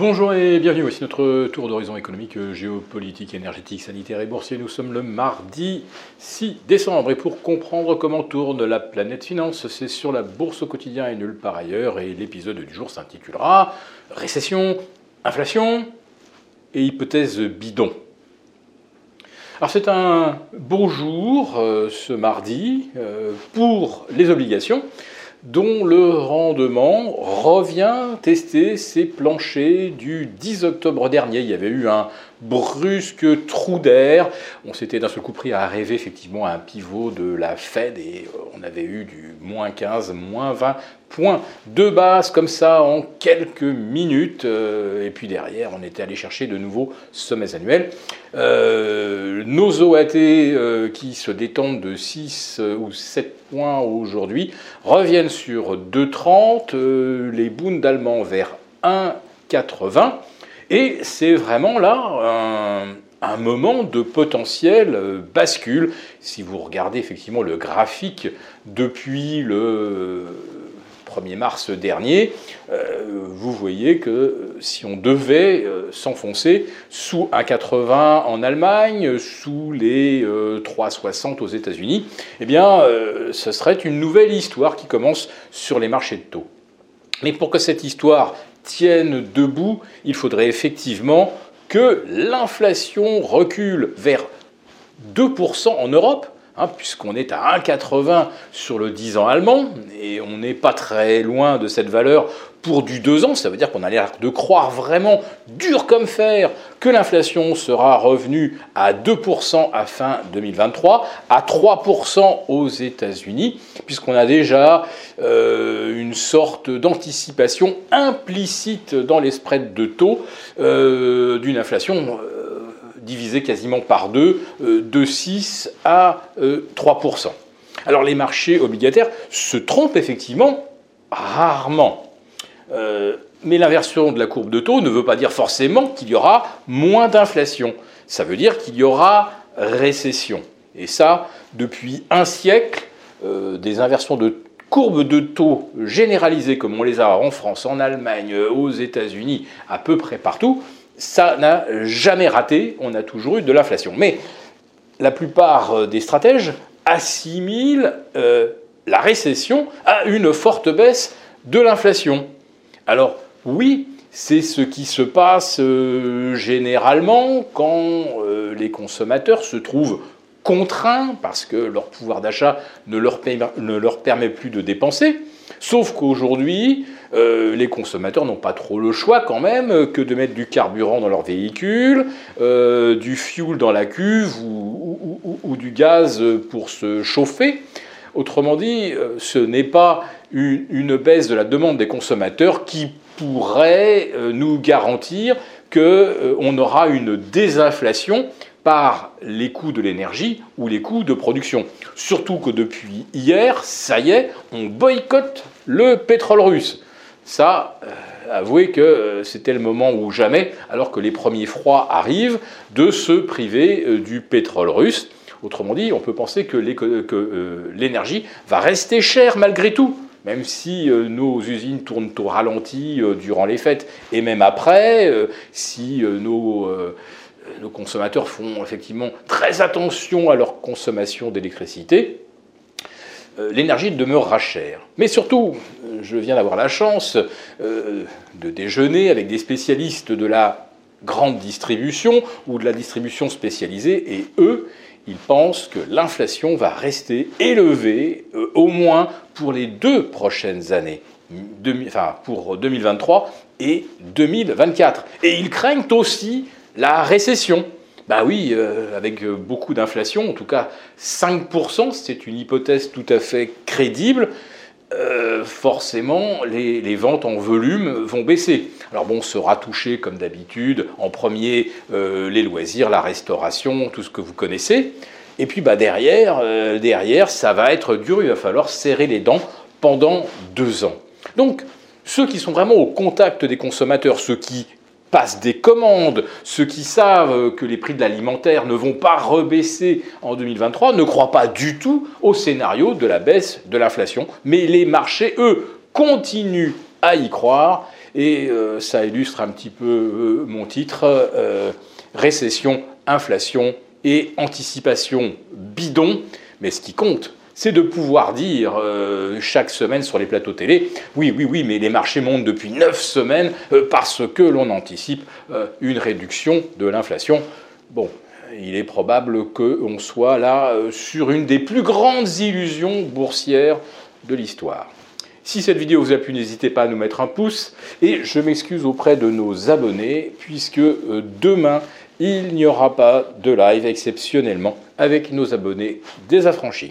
Bonjour et bienvenue, voici notre tour d'horizon économique, géopolitique, énergétique, sanitaire et boursier. Nous sommes le mardi 6 décembre et pour comprendre comment tourne la planète finance, c'est sur la bourse au quotidien et nulle part ailleurs et l'épisode du jour s'intitulera Récession, inflation et hypothèse bidon. Alors c'est un beau jour euh, ce mardi euh, pour les obligations dont le rendement revient tester ses planchers du 10 octobre dernier. Il y avait eu un brusque trou d'air. On s'était d'un seul coup pris à rêver effectivement à un pivot de la Fed et euh, on avait eu du moins 15, moins 20 points de base comme ça en quelques minutes. Euh, et puis derrière, on était allé chercher de nouveaux sommets annuels. Euh, nos OAT qui se détendent de 6 ou 7 points aujourd'hui reviennent sur 2,30. les Bundes allemands vers 1,80. Et c'est vraiment là un, moment de potentiel euh, bascule. Si vous regardez effectivement le graphique depuis le 1er mars dernier, euh, vous voyez que si on devait euh, s'enfoncer sous 1,80 en Allemagne, sous les 3,60 aux États-Unis, eh bien, ce serait une nouvelle histoire qui commence sur les marchés de taux. Mais pour que cette histoire tiennent debout, il faudrait effectivement que l'inflation recule vers 2% en Europe, hein, puisqu'on est à 1,80 sur le 10 ans allemand, et on n'est pas très loin de cette valeur pour du 2 ans, ça veut dire qu'on a l'air de croire vraiment dur comme fer que l'inflation sera revenue à 2% à fin 2023, à 3% aux États-Unis, puisqu'on a déjà euh, une sorte d'anticipation implicite dans les spreads de taux euh, d'une inflation euh, divisée quasiment par deux, de 6 à 3%. Alors les marchés obligataires se trompent effectivement rarement. Euh, mais l'inversion de la courbe de taux ne veut pas dire forcément qu'il y aura moins d'inflation. Ça veut dire qu'il y aura récession. Et ça, depuis un siècle, euh, des inversions de courbe de taux généralisées comme on les a en France, en Allemagne, aux États-Unis, à peu près partout, ça n'a jamais raté. On a toujours eu de l'inflation. Mais la plupart euh, des stratèges assimilent la récession à une forte baisse de l'inflation. Alors oui, c'est ce qui se passe euh, généralement quand euh, les consommateurs se trouvent contraints parce que leur pouvoir d'achat ne, leur permet plus de dépenser. Sauf qu'aujourd'hui, euh, les consommateurs n'ont pas trop le choix quand même que de mettre du carburant dans leur véhicule, du fuel dans la cuve ou, du gaz pour se chauffer. Autrement dit, ce n'est pas une, baisse de la demande des consommateurs qui pourrait euh, nous garantir qu'on euh, aura une désinflation par les coûts de l'énergie ou les coûts de production. Surtout que depuis hier, ça y est, on boycotte le pétrole russe. Ça, euh, avouez que c'était le moment ou jamais, alors que les premiers froids arrivent, de se priver du pétrole russe. Autrement dit, on peut penser que l'énergie va rester chère malgré tout même si euh, nos usines tournent au ralenti euh, durant les fêtes et même après, euh, si nos, nos, consommateurs font effectivement très attention à leur consommation d'électricité, l'énergie demeurera chère. Mais surtout, je viens d'avoir la chance de déjeuner avec des spécialistes de la grande distribution ou de la distribution spécialisée, et eux, ils pensent que l'inflation va rester élevée euh, au moins pour les deux prochaines années, enfin pour 2023 et 2024. Et ils craignent aussi la récession. Bah oui, euh, avec beaucoup d'inflation, en tout cas 5%, c'est une hypothèse tout à fait crédible. Euh, forcément, les, ventes en volume vont baisser. Alors bon, sera touché comme d'habitude, en premier, euh, les loisirs, la restauration, tout ce que vous connaissez. Et puis bah, derrière, euh, derrière, ça va être dur, il va falloir serrer les dents pendant deux ans. Donc, ceux qui sont vraiment au contact des consommateurs, ceux qui passent des commandes, ceux qui savent que les prix de l'alimentaire ne vont pas rebaisser en 2023 ne croient pas du tout au scénario de la baisse de l'inflation. Mais les marchés, eux, continuent à y croire Et euh, ça illustre un petit peu euh, mon titre, récession, inflation et anticipation bidon. Mais ce qui compte, c'est de pouvoir dire chaque semaine sur les plateaux télé, oui, oui, oui, mais les marchés montent depuis neuf semaines parce que l'on anticipe une réduction de l'inflation. Bon, il est probable qu'on soit là euh, sur une des plus grandes illusions boursières de l'histoire. Si cette vidéo vous a plu, n'hésitez pas à nous mettre un pouce. Et je m'excuse auprès de nos abonnés, puisque euh, demain, il n'y aura pas de live exceptionnellement avec nos abonnés désaffranchis.